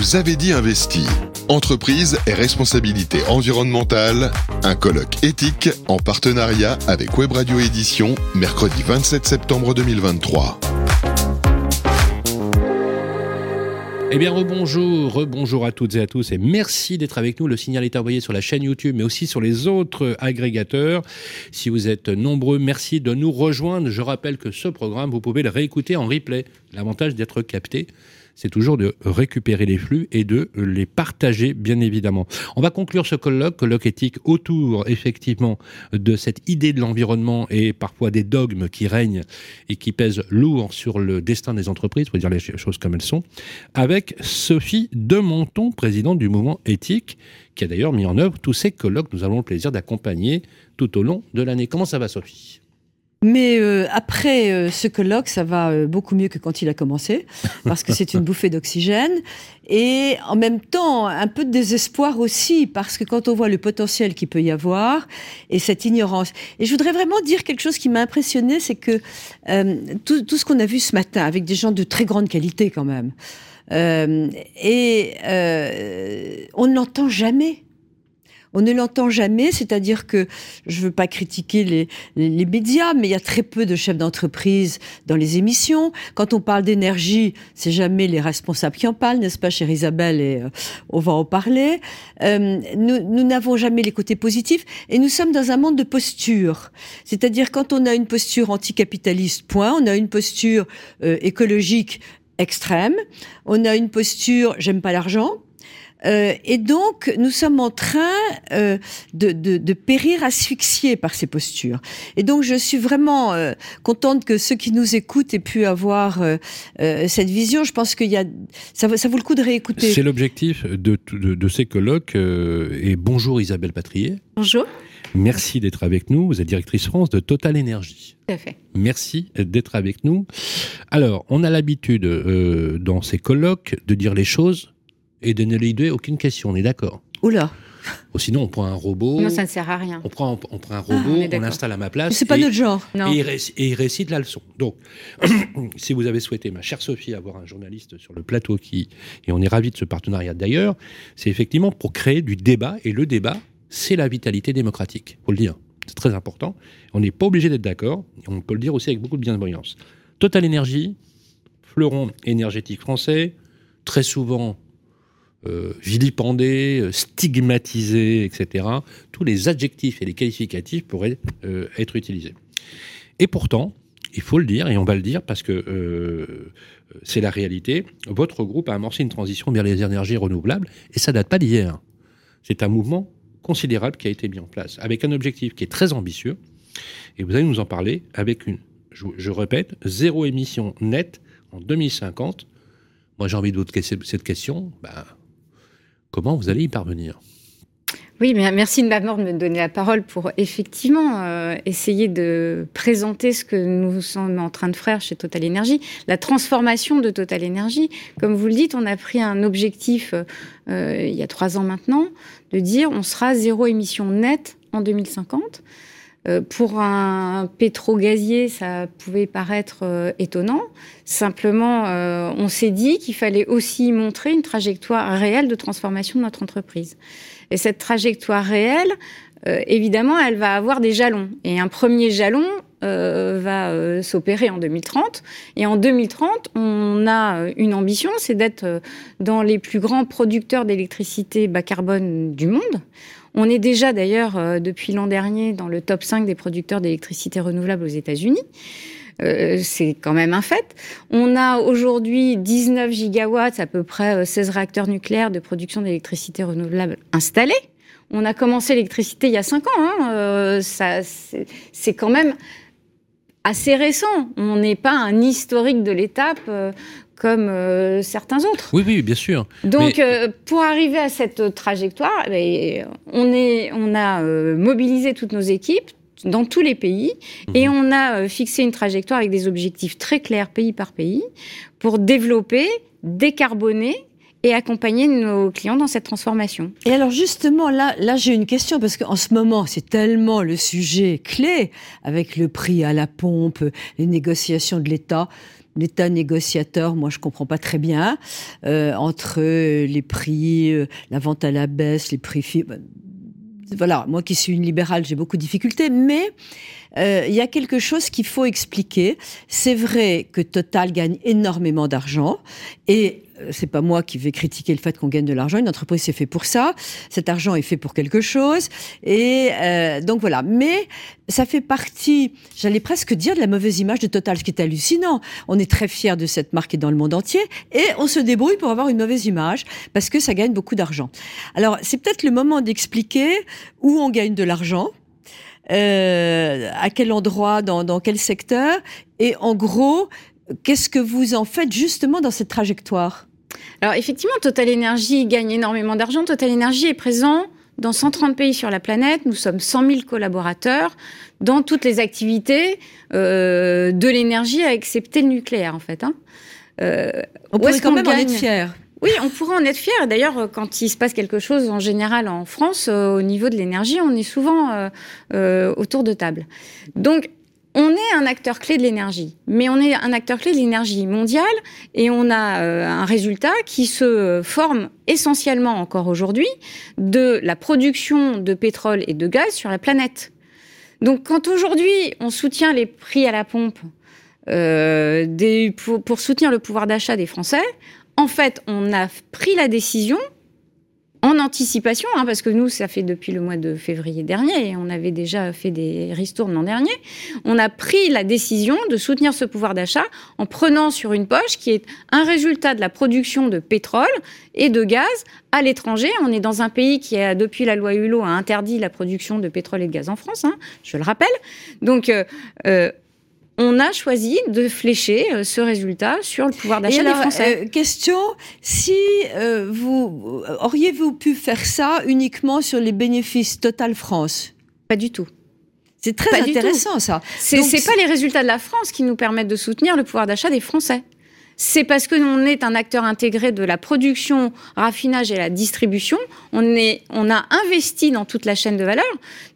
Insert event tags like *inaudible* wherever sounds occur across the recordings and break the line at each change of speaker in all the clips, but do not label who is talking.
vous avez dit investi. Entreprise et responsabilité environnementale, un colloque éthique en partenariat avec Web Radio Édition, mercredi 27 septembre 2023.
Eh bien, rebonjour, rebonjour à toutes et à tous et merci d'être avec nous. Le signal est envoyé sur la chaîne YouTube, mais aussi sur les autres agrégateurs. Si vous êtes nombreux, merci de nous rejoindre. Je rappelle que ce programme, vous pouvez le réécouter en replay. L'avantage d'être capté c'est toujours de récupérer les flux et de les partager, bien évidemment. On va conclure ce colloque, colloque éthique, autour, effectivement, de cette idée de l'environnement et parfois des dogmes qui règnent et qui pèsent lourd sur le destin des entreprises, pour dire les choses comme elles sont, avec Sophie Demonton, présidente du mouvement éthique, qui a d'ailleurs mis en œuvre tous ces colloques. Nous avons le plaisir d'accompagner tout au long de l'année. Comment ça va, Sophie?
Mais euh, après euh, ce colloque, ça va euh, beaucoup mieux que quand il a commencé, parce que c'est une *laughs* bouffée d'oxygène. Et en même temps, un peu de désespoir aussi, parce que quand on voit le potentiel qu'il peut y avoir et cette ignorance. Et je voudrais vraiment dire quelque chose qui m'a impressionné, c'est que tout, tout, ce qu'on a vu ce matin, avec des gens de très grande qualité quand même, et on ne l'entend jamais on ne l'entend jamais, c'est-à-dire que je veux pas critiquer les, les, médias, mais il y a très peu de chefs d'entreprise dans les émissions. Quand on parle d'énergie, c'est jamais les responsables qui en parlent, n'est-ce pas, chère Isabelle Et euh, on va en parler. Euh, nous n'avons jamais les côtés positifs, et nous sommes dans un monde de posture. C'est-à-dire quand on a une posture anticapitaliste, point, on a une posture euh, écologique extrême, on a une posture j'aime pas l'argent, euh, et donc, nous sommes en train euh, de, de, de, périr asphyxiés par ces postures. Et donc, je suis vraiment euh, contente que ceux qui nous écoutent aient pu avoir euh, euh, cette vision. Je pense qu'il y a, ça, ça, vaut le coup de réécouter.
C'est l'objectif de, de, de, ces colloques. et bonjour Isabelle Patrier.
Bonjour.
Merci d'être avec nous. Vous êtes directrice France de Total Énergie.
Tout à fait.
Merci d'être avec nous. Alors, on a l'habitude dans ces colloques de dire les choses et de ne lui aucune question, on est d'accord
Oula
Ou sinon, on prend un robot.
Non, ça ne sert à rien.
On prend, on prend un robot, ah, on l'installe à ma place.
C'est pas notre genre.
Et, il récite, et, il récite, la leçon. Donc, *clears throat* si vous avez souhaité, ma chère Sophie, avoir un journaliste sur le plateau qui, et on est ravi de ce partenariat d'ailleurs, c'est effectivement pour créer du débat. Et le débat, c'est la vitalité démocratique. Faut le dire. C'est très important. On n'est pas obligé d'être d'accord. On peut le dire aussi avec beaucoup de bienveillance. Total Énergie, fleuron énergétique français, très souvent euh, vilipendé, euh, stigmatisé, etc. Tous les adjectifs et les qualificatifs pourraient euh, être utilisés. Et pourtant, il faut le dire, et on va le dire parce que c'est la réalité, votre groupe a amorcé une transition vers les énergies renouvelables, et ça date pas d'hier. C'est un mouvement considérable qui a été mis en place, avec un objectif qui est très ambitieux, et vous allez nous en parler avec une, je, répète, zéro émission nette en 2050. Moi, j'ai envie de vous cette question. Ben, Comment vous allez y parvenir?
Oui, mais merci de me donner la parole pour effectivement euh, essayer de présenter ce que nous sommes en train de faire chez Total Energy, la transformation de Total Energy. Comme vous le dites, on a pris un objectif euh, il y a trois ans maintenant de dire on sera zéro émission nette en 2050. Euh, pour un pétro-gazier, ça pouvait paraître euh, étonnant. Simplement, euh, on s'est dit qu'il fallait aussi montrer une trajectoire réelle de transformation de notre entreprise. Et cette trajectoire réelle, évidemment, elle va avoir des jalons. Et un premier jalon va s'opérer en 2030. Et en 2030, on a une ambition, c'est d'être dans les plus grands producteurs d'électricité bas carbone du monde. On est déjà d'ailleurs euh, depuis l'an dernier dans le top 5 des producteurs d'électricité renouvelable aux États-Unis. Euh, c'est quand même un fait. On a aujourd'hui 19 gigawatts, à peu près 16 euh, réacteurs nucléaires de production d'électricité renouvelable installés. On a commencé l'électricité il y a 5 ans. Hein. ça, c'est quand même assez récent. On n'est pas un historique de l'étape comme euh, certains autres.
Oui, oui, bien sûr.
Donc, euh, pour arriver à cette trajectoire, eh on, est, on a euh, mobilisé toutes nos équipes dans tous les pays mhm. et on a fixé une trajectoire avec des objectifs très clairs pays par pays pour développer, décarboner et accompagner nos clients dans cette transformation.
Et alors justement, là, là j'ai une question, parce qu'en ce moment, c'est tellement le sujet clé, avec le prix à la pompe, les négociations de l'État. l'État négociateur, moi je comprends pas très bien, euh, entre les prix, euh, la vente à la baisse, les prix... Voilà, moi qui suis une libérale, j'ai beaucoup de difficultés, mais euh, il y a quelque chose qu'il faut expliquer. C'est vrai que Total gagne énormément d'argent et euh, c'est pas moi qui vais critiquer le fait qu'on gagne de l'argent. Une entreprise c'est fait pour ça. Cet argent est fait pour quelque chose. Et euh, donc voilà. Mais ça fait partie, j'allais presque dire, de la mauvaise image de Total, ce qui est hallucinant. On est très fiers de cette marque et dans le monde entier, et on se débrouille pour avoir une mauvaise image parce que ça gagne beaucoup d'argent. Alors c'est peut-être le moment d'expliquer où on gagne de l'argent euh, à quel endroit, dans, dans quel secteur, et en gros, qu'est-ce que vous en faites justement dans cette trajectoire?
Alors effectivement, Total Energy gagne énormément d'argent. Total Energy est présent dans 130 pays sur la planète. Nous sommes 100 000 collaborateurs dans toutes les activités euh, de l'énergie, à excepter le nucléaire, en fait. Hein.
Euh, On pourrait quand même en être fier.
Oui, on pourrait en être fier. D'ailleurs, quand il se passe quelque chose en général en France, euh, au niveau de l'énergie, on est souvent euh, euh, autour de table. Donc, on est un acteur clé de l'énergie, mais on est un acteur clé de l'énergie mondiale et on a un résultat qui se forme essentiellement encore aujourd'hui de la production de pétrole et de gaz sur la planète. Donc quand aujourd'hui on soutient les prix à la pompe pour, pour soutenir le pouvoir d'achat des Français, en fait, on a pris la décision en anticipation, hein, parce que nous, ça fait depuis le mois de février dernier, et on avait déjà fait des ristournes l'an dernier, on a pris la décision de soutenir ce pouvoir d'achat en prenant sur une poche qui est un résultat de la production de pétrole et de gaz à l'étranger. On est dans un pays qui, depuis la loi Hulot, a interdit la production de pétrole et de gaz en France, hein, je le rappelle. Donc, euh, euh, on a choisi de flécher euh, ce résultat sur le pouvoir d'achat des Français.
Euh, question, si euh, vous auriez-vous pu faire ça uniquement sur les bénéfices Total France?
Pas du tout.
C'est très intéressant ça.
C'est pas les résultats de la France qui nous permettent de soutenir le pouvoir d'achat des Français c'est parce que l'on est un acteur intégré de la production, raffinage et la distribution. On, est, on a investi dans toute la chaîne de valeur.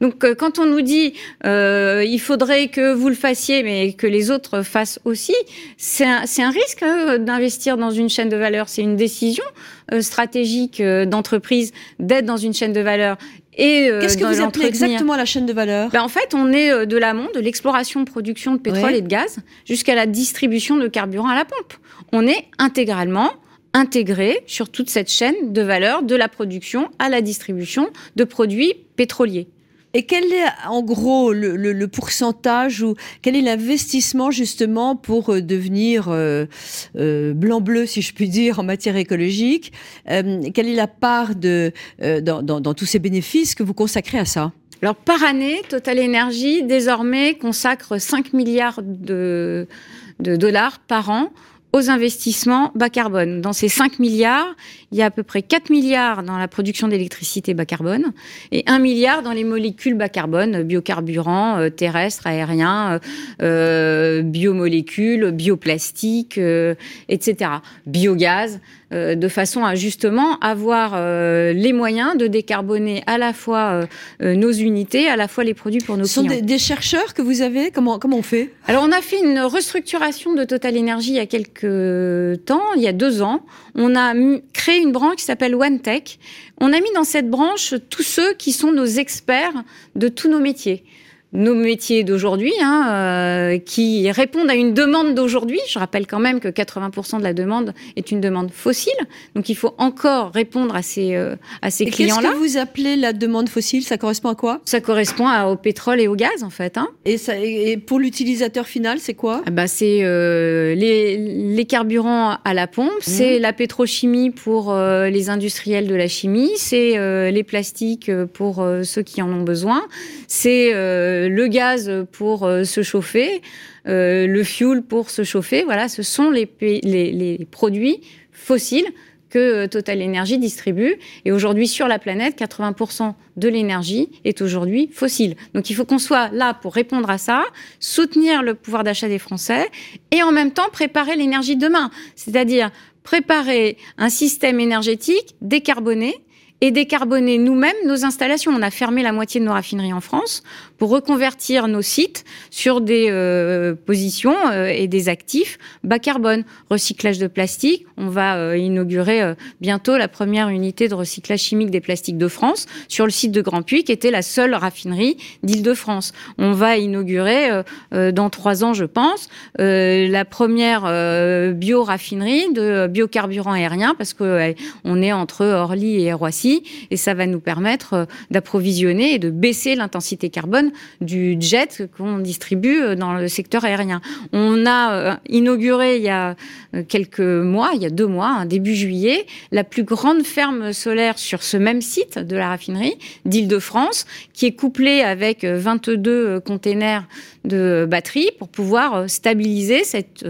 Donc, euh, quand on nous dit euh, il faudrait que vous le fassiez, mais que les autres fassent aussi, c'est un, un, risque hein, d'investir dans une chaîne de valeur. C'est une décision euh, stratégique euh, d'entreprise d'être dans une chaîne de valeur
et euh, Qu'est-ce que vous appelez exactement la chaîne de valeur
ben, En fait, on est de l'amont, de l'exploration, production de pétrole et de gaz, jusqu'à la distribution de carburant à la pompe. On est intégralement intégré sur toute cette chaîne de valeur de la production à la distribution de produits pétroliers.
Et quel est en gros le, pourcentage ou quel est l'investissement justement pour euh, devenir euh, euh, blanc-bleu, si je puis dire, en matière écologique? Quelle est la part de, dans, tous ces bénéfices que vous consacrez à ça?
Alors par année, Total Energy désormais consacre 5 milliards de, de dollars par an aux investissements bas carbone. Dans ces 5 milliards, il y a à peu près 4 milliards dans la production d'électricité bas carbone et 1 milliard dans les molécules bas carbone, biocarburants, euh, terrestres, aériens, euh, euh biomolécules, bioplastiques, etc. Biogaz. Euh, de façon à justement avoir euh, les moyens de décarboner à la fois euh, nos unités, à la fois les produits pour nos
Ce
clients.
sont des, chercheurs que vous avez? Comment, comment on fait?
Alors on a fait une restructuration de Total Energy il y a quelques temps, il y a deux ans. On a créé une branche qui s'appelle OneTech. On a mis dans cette branche tous ceux qui sont nos experts de tous nos métiers nos métiers d'aujourd'hui, hein, euh, qui répondent à une demande d'aujourd'hui. Je rappelle quand même que 80% de la demande est une demande fossile, donc il faut encore répondre à ces, euh, à ces clients-là.
Qu'est-ce que vous appelez la demande fossile? Ça correspond à quoi?
Ça correspond au pétrole et au gaz, en fait. Hein.
Et, ça, et pour l'utilisateur final, c'est quoi?
Ah bah, C'est euh, les, les, carburants à la pompe, mmh. c'est la pétrochimie pour euh, les industriels de la chimie, c'est euh, les plastiques pour ceux qui en ont besoin, c'est le gaz pour euh, se chauffer, euh, le fuel pour se chauffer. Voilà, ce sont les, produits fossiles que euh, Total Energy distribue. Et aujourd'hui, sur la planète, 80% de l'énergie est aujourd'hui fossile. Donc il faut qu'on soit là pour répondre à ça, soutenir le pouvoir d'achat des Français et en même temps préparer l'énergie de demain. C'est-à-dire préparer un système énergétique décarboné et décarboner nous-mêmes nos installations. On a fermé la moitié de nos raffineries en France reconvertir nos sites sur des euh, positions euh, et des actifs bas carbone. Recyclage de plastique, on va euh, inaugurer bientôt la première unité de recyclage chimique des plastiques de France sur le site de Grand Puy, qui était la seule raffinerie d'Île-de-France. On va inaugurer dans trois ans, je pense, la première bio-raffinerie de biocarburants aériens, parce que on est entre Orly et Roissy, et ça va nous permettre d'approvisionner et de baisser l'intensité carbone du jet qu'on distribue euh, dans le secteur aérien. On a euh, inauguré il y a euh, quelques mois, il y a deux mois, début juillet, la plus grande ferme solaire sur ce même site de la raffinerie d'Île-de-France, qui est couplée avec 22 containers de batteries pour pouvoir stabiliser cette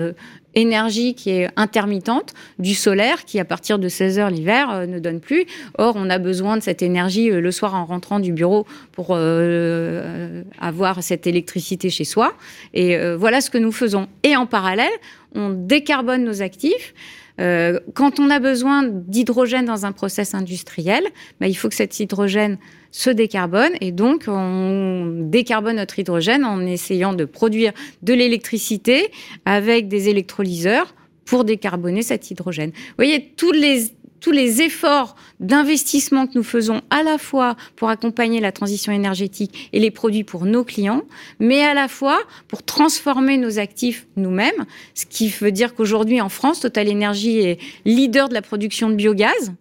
énergie qui est intermittente, du solaire qui, à partir de 16 heures l'hiver, euh, ne donne plus. Or, on a besoin de cette énergie euh, le soir en rentrant du bureau pour euh, avoir cette électricité chez soi. Et voilà ce que nous faisons. Et en parallèle, on décarbone nos actifs. Quand on a besoin d'hydrogène dans un process industriel, bah, il faut que cet hydrogène se décarbone et donc on décarbone notre hydrogène en essayant de produire de l'électricité avec des électrolyseurs pour décarboner cet hydrogène. Vous voyez, tous les tous les efforts d'investissement que nous faisons à la fois pour accompagner la transition énergétique et les produits pour nos clients, mais à la fois pour transformer nos actifs nous-mêmes, ce qui veut dire qu'aujourd'hui en France, Total Energy est leader de la production de biogaz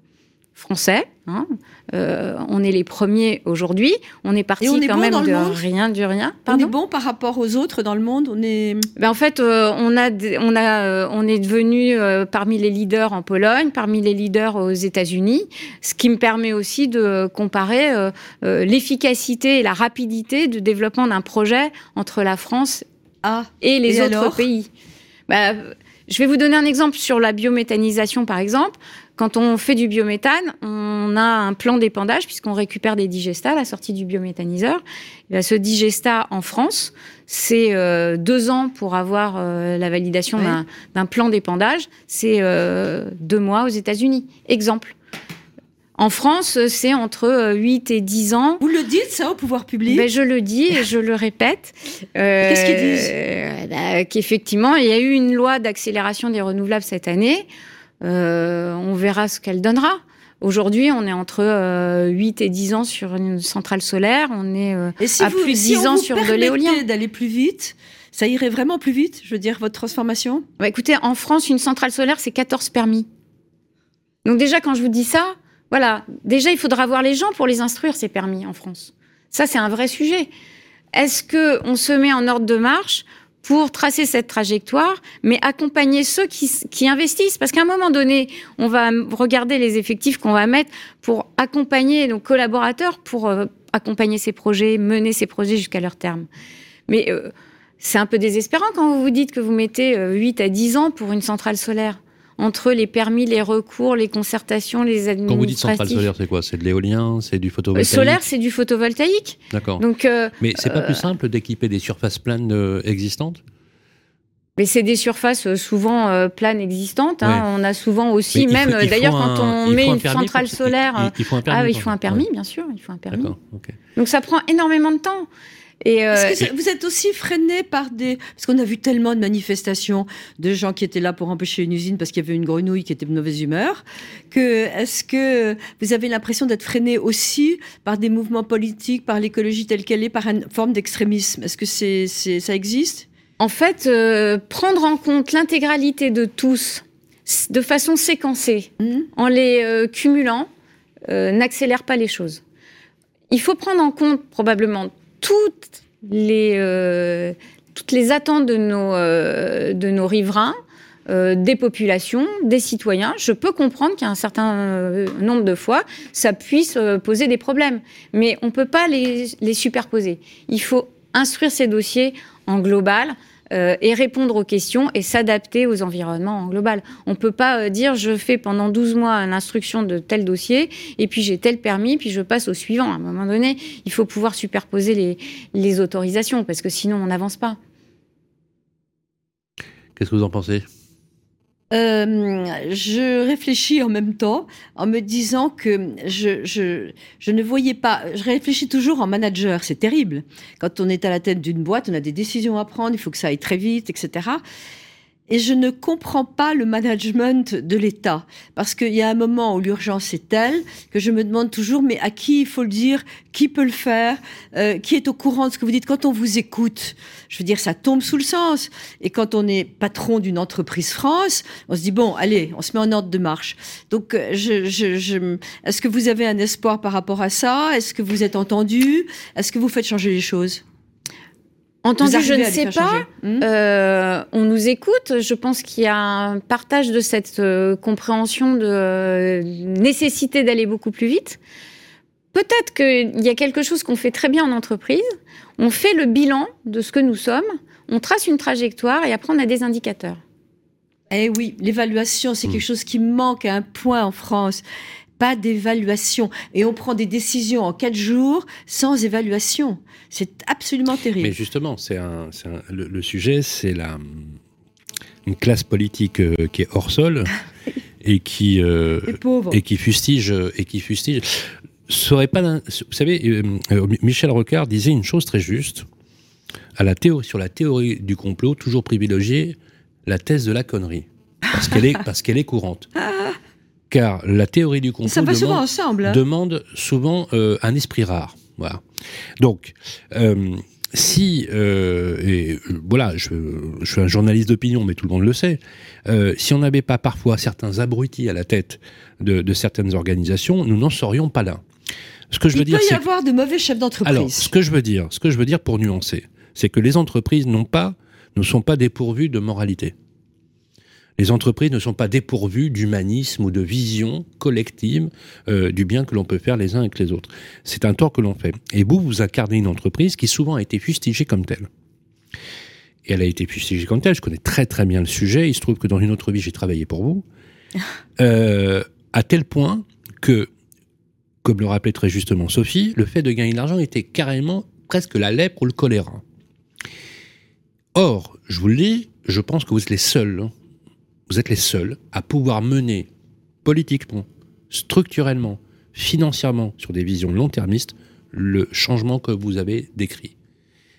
français. Hein. Euh, on est les premiers aujourd'hui. On est parti quand même de rien du rien.
on est bon par rapport aux autres dans le monde. On est.
Ben en fait, euh, on a, on a, euh, on est devenu parmi les leaders en Pologne, parmi les leaders aux États-Unis, ce qui me permet aussi de comparer l'efficacité et la rapidité de développement d'un projet entre la France ah, et les autres pays. Ben, je vais vous donner un exemple sur la biométhanisation, par exemple. Quand on fait du biométhane, on a un plan d'épandage puisqu'on récupère des digestats à la sortie du biométhaniseur. ce digestat en France, c'est euh, deux ans pour avoir euh, la validation d'un plan d'épandage. C'est euh, deux mois aux États-Unis. Exemple. En France, c'est entre 8 et 10 ans.
Vous le dites, ça, au pouvoir public
ben, Je le dis et je le répète. *laughs*
Qu'est-ce qu'ils disent
bah, Qu'effectivement, il y a eu une loi d'accélération des renouvelables cette année. Euh, on verra ce qu'elle donnera. Aujourd'hui, on est entre 8 euh, et 10 ans sur une centrale solaire, on est euh, à plus de 10 ans sur de l'éolien.
d'aller plus vite, ça irait vraiment plus vite, je veux dire, votre transformation?
Bah, Écoutez, en France, une centrale solaire, c'est 14 permis. Donc déjà, quand je vous dis ça, voilà, déjà, il faudra voir les gens pour les instruire, ces permis en France. Ça, c'est un vrai sujet. Est-ce que on se met en ordre de marche? Pour tracer cette trajectoire, mais accompagner ceux qui, qui investissent. Parce qu'à un moment donné, on va regarder les effectifs qu'on va mettre pour accompagner nos collaborateurs, pour euh, accompagner ces projets, mener ces projets jusqu'à leur terme. Mais euh, c'est un peu désespérant quand vous vous dites que vous mettez 8 euh, à 10 ans pour une centrale solaire entre les permis, les recours, les concertations, les administratifs.
Quand vous dites centrale solaire, c'est quoi? C'est de l'éolien C'est du photovoltaïque?
Solaire, c'est du photovoltaïque.
D'accord. Donc, euh, Mais c'est pas plus euh, simple d'équiper des surfaces planes euh, existantes?
Mais c'est des surfaces souvent planes existantes. Hein. On a souvent aussi, même d'ailleurs, quand on met une centrale solaire,
il, faut un permis.
Ah, il faut un permis, bien sûr, il faut un permis. Donc ça prend énormément de temps.
Et euh, que vous êtes aussi freiné par des... Parce qu'on a vu tellement de manifestations de gens qui étaient là pour empêcher une usine parce qu'il y avait une grenouille qui était de mauvaise humeur, que est-ce que vous avez l'impression d'être freiné aussi par des mouvements politiques, par l'écologie telle qu'elle est, par une forme d'extrémisme? Est-ce que c'est, ça existe?
En fait, euh, prendre en compte l'intégralité de tous de façon séquencée, mmh. en les euh, cumulant, n'accélère pas les choses. Il faut prendre en compte probablement toutes les, euh, toutes les attentes de nos, euh, riverains, euh, des populations, des citoyens. Je peux comprendre qu'à un certain nombre de fois, ça puisse poser des problèmes. Mais on ne peut pas les superposer. Il faut instruire ces dossiers en global, euh, et répondre aux questions et s'adapter aux environnements en global. On ne peut pas euh, dire je fais pendant 12 mois l'instruction de tel dossier et puis j'ai tel permis, puis je passe au suivant. À un moment donné, il faut pouvoir superposer les, les autorisations parce que sinon on n'avance pas.
Qu'est-ce que vous en pensez?
Euh, je réfléchis en même temps en me disant que je, je, je, ne voyais pas. Je réfléchis toujours en manager, c'est terrible. Quand on est à la tête d'une boîte, on a des décisions à prendre, il faut que ça aille très vite, etc. Et je ne comprends pas le management de l'État. Parce qu'il y a un moment où l'urgence est telle que je me demande toujours, mais à qui il faut le dire Qui peut le faire euh, Qui est au courant de ce que vous dites Quand on vous écoute, je veux dire, ça tombe sous le sens. Et quand on est patron d'une entreprise France, on se dit, bon, allez, on se met en ordre de marche. Donc, euh, je, je, je... est-ce que vous avez un espoir par rapport à ça? Est-ce que vous êtes entendu? Est-ce que vous faites changer les choses?
Entendu, je ne sais pas. Hmm euh, on nous écoute. Je pense qu'il y a un partage de cette euh, compréhension de euh, nécessité d'aller beaucoup plus vite. Peut-être qu'il y a quelque chose qu'on fait très bien en entreprise. On fait le bilan de ce que nous sommes, on trace une trajectoire et après on a des indicateurs.
Eh oui, l'évaluation, c'est hmm. quelque chose qui manque à un point en France pas d'évaluation. Et on prend des décisions en quatre jours sans évaluation. C'est absolument terrible.
Mais justement, c'est un, le, sujet, c'est la une classe politique euh, qui est hors sol et qui euh, et qui fustige et qui fustige. Serait pas, vous savez, euh, Michel Rocard disait une chose très juste à la théorie sur la théorie du complot, toujours privilégier la thèse de la connerie parce qu'elle est *laughs* parce qu'elle est courante. Car la théorie du complot
hein.
demande, souvent, euh, un esprit rare. Voilà. Donc, euh, si, euh, et voilà, je, suis un journaliste d'opinion, mais tout le monde le sait, si on n'avait pas parfois certains abrutis à la tête de, certaines organisations, nous n'en serions pas là.
Ce que je veux Il peut y avoir de mauvais chefs d'entreprise.
Alors, ce que je veux dire, ce que je veux dire pour nuancer, c'est que les entreprises n'ont pas, ne sont pas dépourvues de moralité les entreprises ne sont pas dépourvues d'humanisme ou de vision collective euh, du bien que l'on peut faire les uns avec les autres. C'est un tort que l'on fait. Et vous, vous incarnez une entreprise qui souvent a été fustigée comme telle. Et elle a été fustigée comme telle. Je connais très très bien le sujet. Il se trouve que dans une autre vie, j'ai travaillé pour vous. *laughs* Euh, à tel point que, comme le rappelait très justement Sophie, le fait de gagner de l'argent était carrément presque la lèpre ou le choléra. Or, je vous le dis, je pense que vous êtes les seuls hein, vous êtes les seuls à pouvoir mener politiquement, structurellement, financièrement, sur des visions long-termistes, le changement que vous avez décrit.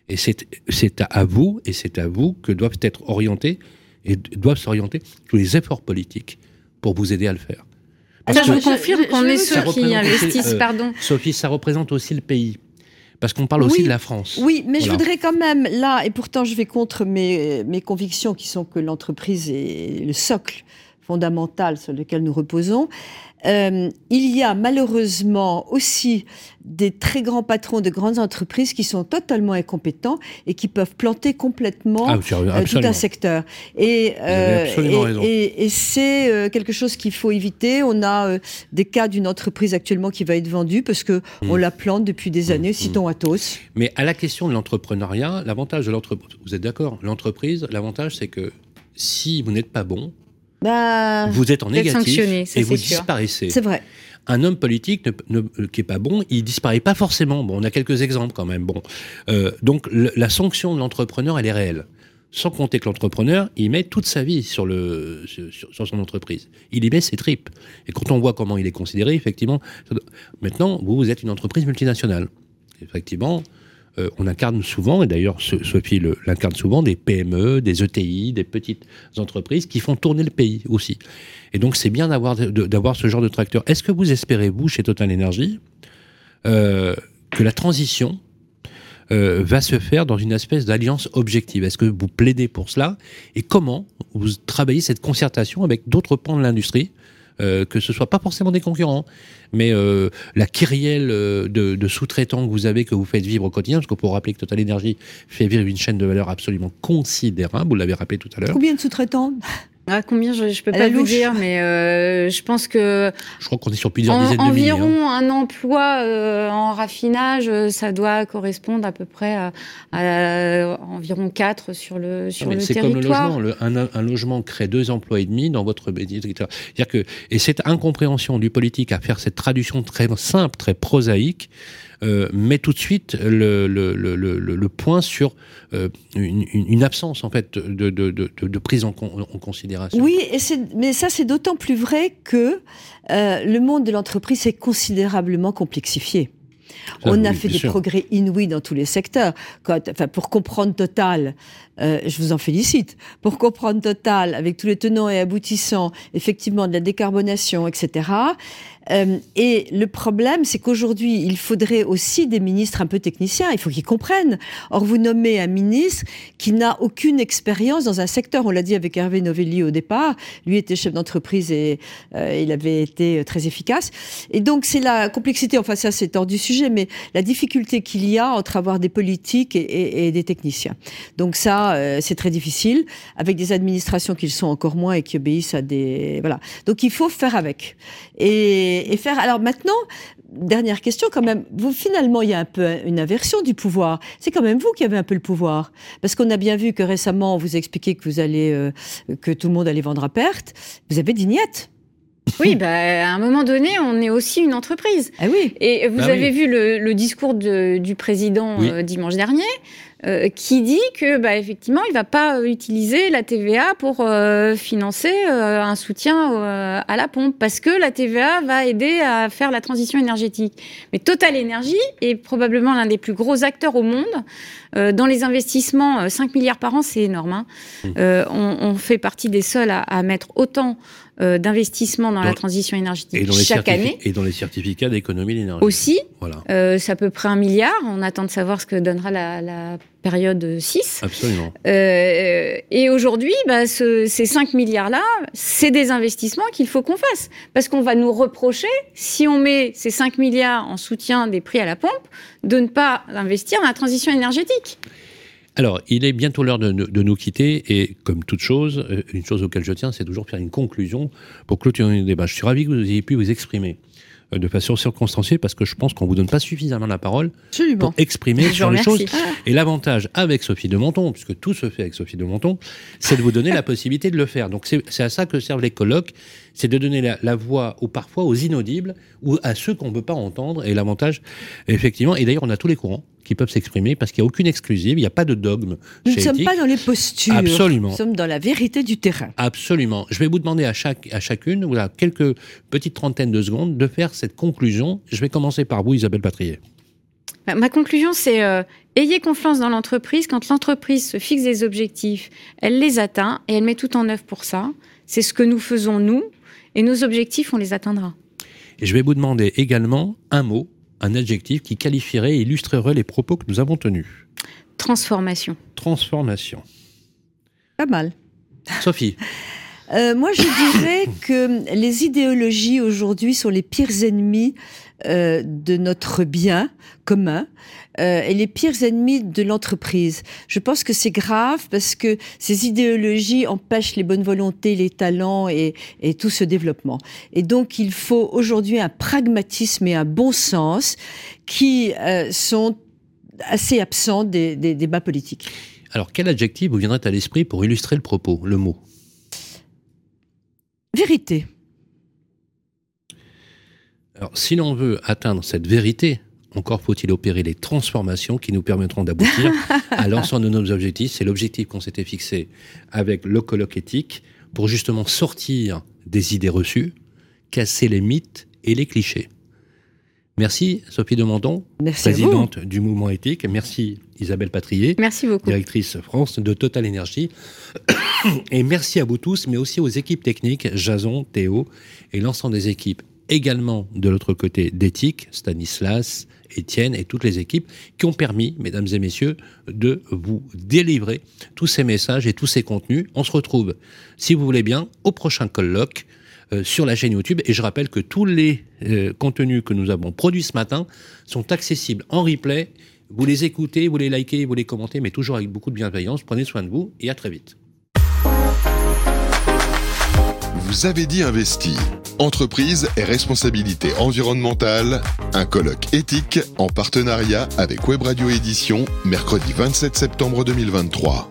Et c'est à vous, et c'est à vous que doivent être orientés, et doivent s'orienter tous les efforts politiques pour vous aider à le faire.
Parce je vous confirme qu'on est ceux qui investissent, euh, pardon.
Sophie, ça représente aussi le pays. Parce qu'on parle aussi de la France.
Oui, mais je voudrais quand même, là, et pourtant je vais contre mes, mes convictions qui sont que l'entreprise est le socle fondamental sur lequel nous reposons. Euh, il y a malheureusement aussi des très grands patrons de grandes entreprises qui sont totalement incompétents et qui peuvent planter complètement ah, euh, tout un secteur. Et, euh, et, et, c'est quelque chose qu'il faut éviter. On a des cas d'une entreprise actuellement qui va être vendue parce que hmm. on la plante depuis des hmm. années, hmm. citons Atos.
Mais à la question de l'entrepreneuriat, l'avantage de l'entreprise, vous êtes d'accord L'entreprise, l'avantage c'est que si vous n'êtes pas bon, bah, vous êtes en négatif et vous disparaissez.
C'est vrai.
Un homme politique ne, qui est pas bon, il disparaît pas forcément. Bon, on a quelques exemples quand même. Bon, euh, donc la sanction de l'entrepreneur, elle est réelle. Sans compter que l'entrepreneur, il met toute sa vie sur, le, sur, son entreprise. Il y met ses tripes. Et quand on voit comment il est considéré, effectivement, maintenant, vous, vous êtes une entreprise multinationale. Effectivement, euh, on incarne souvent, et d'ailleurs Sophie l'incarne souvent, des PME, des ETI, des petites entreprises qui font tourner le pays aussi. Et donc c'est bien d'avoir ce genre de tracteur. Est-ce que vous espérez, vous, chez Total Energy, euh, que la transition euh, va se faire dans une espèce d'alliance objective? Est-ce que vous plaidez pour cela? Et comment vous travaillez cette concertation avec d'autres pans de l'industrie euh, que ce soit pas forcément des concurrents, mais euh, la kyrielle euh, de, sous-traitants que vous avez, que vous faites vivre au quotidien, parce qu'on peut rappeler que Total Energy fait vivre une chaîne de valeur absolument considérable, vous l'avez rappelé tout à l'heure.
Combien de sous-traitants?
Ah, combien je, je peux pas vous dire, mais euh, je pense que.
Je crois qu'on est sur plusieurs dizaines de
milliers. Environ hein. un emploi euh, en raffinage, euh, ça doit correspondre à peu près à, à environ 4 sur le sur le
C'est comme le logement. Le, un, un, logement crée deux emplois et demi dans votre métier. dire que et cette incompréhension du politique à faire cette traduction très simple, très prosaïque euh, met tout de suite le, le, le, le point sur euh, une, une, absence en fait de, de, de, de prise en, en, considération.
Oui, et mais ça c'est d'autant plus vrai que euh, le monde de l'entreprise s'est considérablement complexifié. On a fait des progrès inouïs dans tous les secteurs. Quand, enfin, pour comprendre Total, euh, je vous en félicite, pour comprendre Total, avec tous les tenants et aboutissants, effectivement, de la décarbonation, etc., euh, et le problème, c'est qu'aujourd'hui, il faudrait aussi des ministres un peu techniciens. Il faut qu'ils comprennent. Or, vous nommez un ministre qui n'a aucune expérience dans un secteur. On l'a dit avec Hervé Novelli au départ. Lui était chef d'entreprise et euh, il avait été très efficace. Et donc, c'est la complexité. Enfin, ça, c'est hors du sujet, mais la difficulté qu'il y a entre avoir des politiques et, des techniciens. Donc ça, euh, c'est très difficile avec des administrations qui le sont encore moins et qui obéissent à des voilà. Donc il faut faire avec. Et et, faire. Alors maintenant, dernière question quand même. Vous finalement, il y a un peu une inversion du pouvoir. C'est quand même vous qui avez un peu le pouvoir, parce qu'on a bien vu que récemment, on vous a expliqué que vous allez, euh, que tout le monde allait vendre à perte. Vous avez dit
Oui, bah, à un moment donné, on est aussi une entreprise.
Ah oui.
Et vous bah avez vu le, discours du président euh, dimanche dernier. Euh, qui dit que bah, effectivement il va pas utiliser la TVA pour euh, financer euh, un soutien à la pompe parce que la TVA va aider à faire la transition énergétique. Mais Total Energy est probablement l'un des plus gros acteurs au monde dans les investissements. 5 milliards par an, c'est énorme. Hein. Mmh. On, on, fait partie des seuls à, à mettre autant euh, d'investissement dans, la transition énergétique chaque année.
Et dans les certificats d'économie d'énergie.
Aussi, voilà. euh, c'est à peu près un milliard. On attend de savoir ce que donnera la, la période 6.
Absolument.
Euh, et aujourd'hui, bah, ce, ces 5 milliards-là, c'est des investissements qu'il faut qu'on fasse. Parce qu'on va nous reprocher, si on met ces 5 milliards en soutien des prix à la pompe, de ne pas investir dans la transition énergétique.
Alors, il est bientôt l'heure de, nous quitter et comme toute chose, euh, une chose auquel je tiens, c'est toujours faire une conclusion pour clôturer le débat. Je suis ravi que vous ayez pu vous exprimer euh, de façon circonstanciée parce que je pense qu'on vous donne pas suffisamment la parole pour exprimer sur les choses. Et l'avantage avec Sophie de Monton, puisque tout se fait avec Sophie de Monton, c'est de vous donner la possibilité de le faire. Donc c'est à ça que servent les colloques, c'est de donner la, voix ou parfois aux inaudibles ou à ceux qu'on ne peut pas entendre. Et l'avantage, effectivement, et d'ailleurs on a tous les courants qui peuvent s'exprimer parce qu'il n'y a aucune exclusive, il n'y a pas de dogme.
Nous ne sommes pas dans les postures.
Absolument.
Nous sommes dans la vérité du terrain.
Absolument. Je vais vous demander à, chaque, à chacune, voilà, quelques petites trentaines de secondes, de faire cette conclusion. Je vais commencer par vous, Isabelle Patrier.
Bah, ma conclusion, c'est euh, ayez confiance dans l'entreprise. Quand l'entreprise se fixe des objectifs, elle les atteint et elle met tout en œuvre pour ça. C'est ce que nous faisons, nous, et nos objectifs, on les atteindra.
Et je vais vous demander également un mot un adjectif qui qualifierait et illustrerait les propos que nous avons tenus.
Transformation.
Transformation.
Pas mal.
Sophie. *laughs*
Euh, moi, je dirais que les idéologies aujourd'hui sont les pires ennemis euh, de notre bien commun euh, et les pires ennemis de l'entreprise. Je pense que c'est grave parce que ces idéologies empêchent les bonnes volontés, les talents et, et tout ce développement. Et donc, il faut aujourd'hui un pragmatisme et un bon sens qui sont assez absents des, des débats politiques.
Alors, quel adjectif vous viendrait à l'esprit pour illustrer le propos, le mot?
Vérité.
Alors, si l'on veut atteindre cette vérité, encore faut-il opérer les transformations qui nous permettront d'aboutir *laughs* à l'ensemble de nos objectifs. C'est l'objectif qu'on s'était fixé avec le colloque éthique pour justement sortir des idées reçues, casser les mythes et les clichés. Merci Sophie de présidente du mouvement éthique. Merci Isabelle Patrier,
merci beaucoup.
directrice France de Total Énergie. *coughs* Et merci à vous tous, mais aussi aux équipes techniques, Jason, Théo et l'ensemble des équipes également de l'autre côté d'éthique, Stanislas, Étienne et toutes les équipes qui ont permis, mesdames et messieurs, de vous délivrer tous ces messages et tous ces contenus. On se retrouve, si vous voulez bien, au prochain colloque euh, sur la chaîne YouTube. Et je rappelle que tous les euh, contenus que nous avons produits ce matin sont accessibles en replay. Vous les écoutez, vous les likez, vous les commentez, mais toujours avec beaucoup de bienveillance. Prenez soin de vous et à très vite.
Vous avez dit investi. Entreprise et responsabilité environnementale, un colloque éthique en partenariat avec Web Radio Édition, mercredi 27 septembre 2023.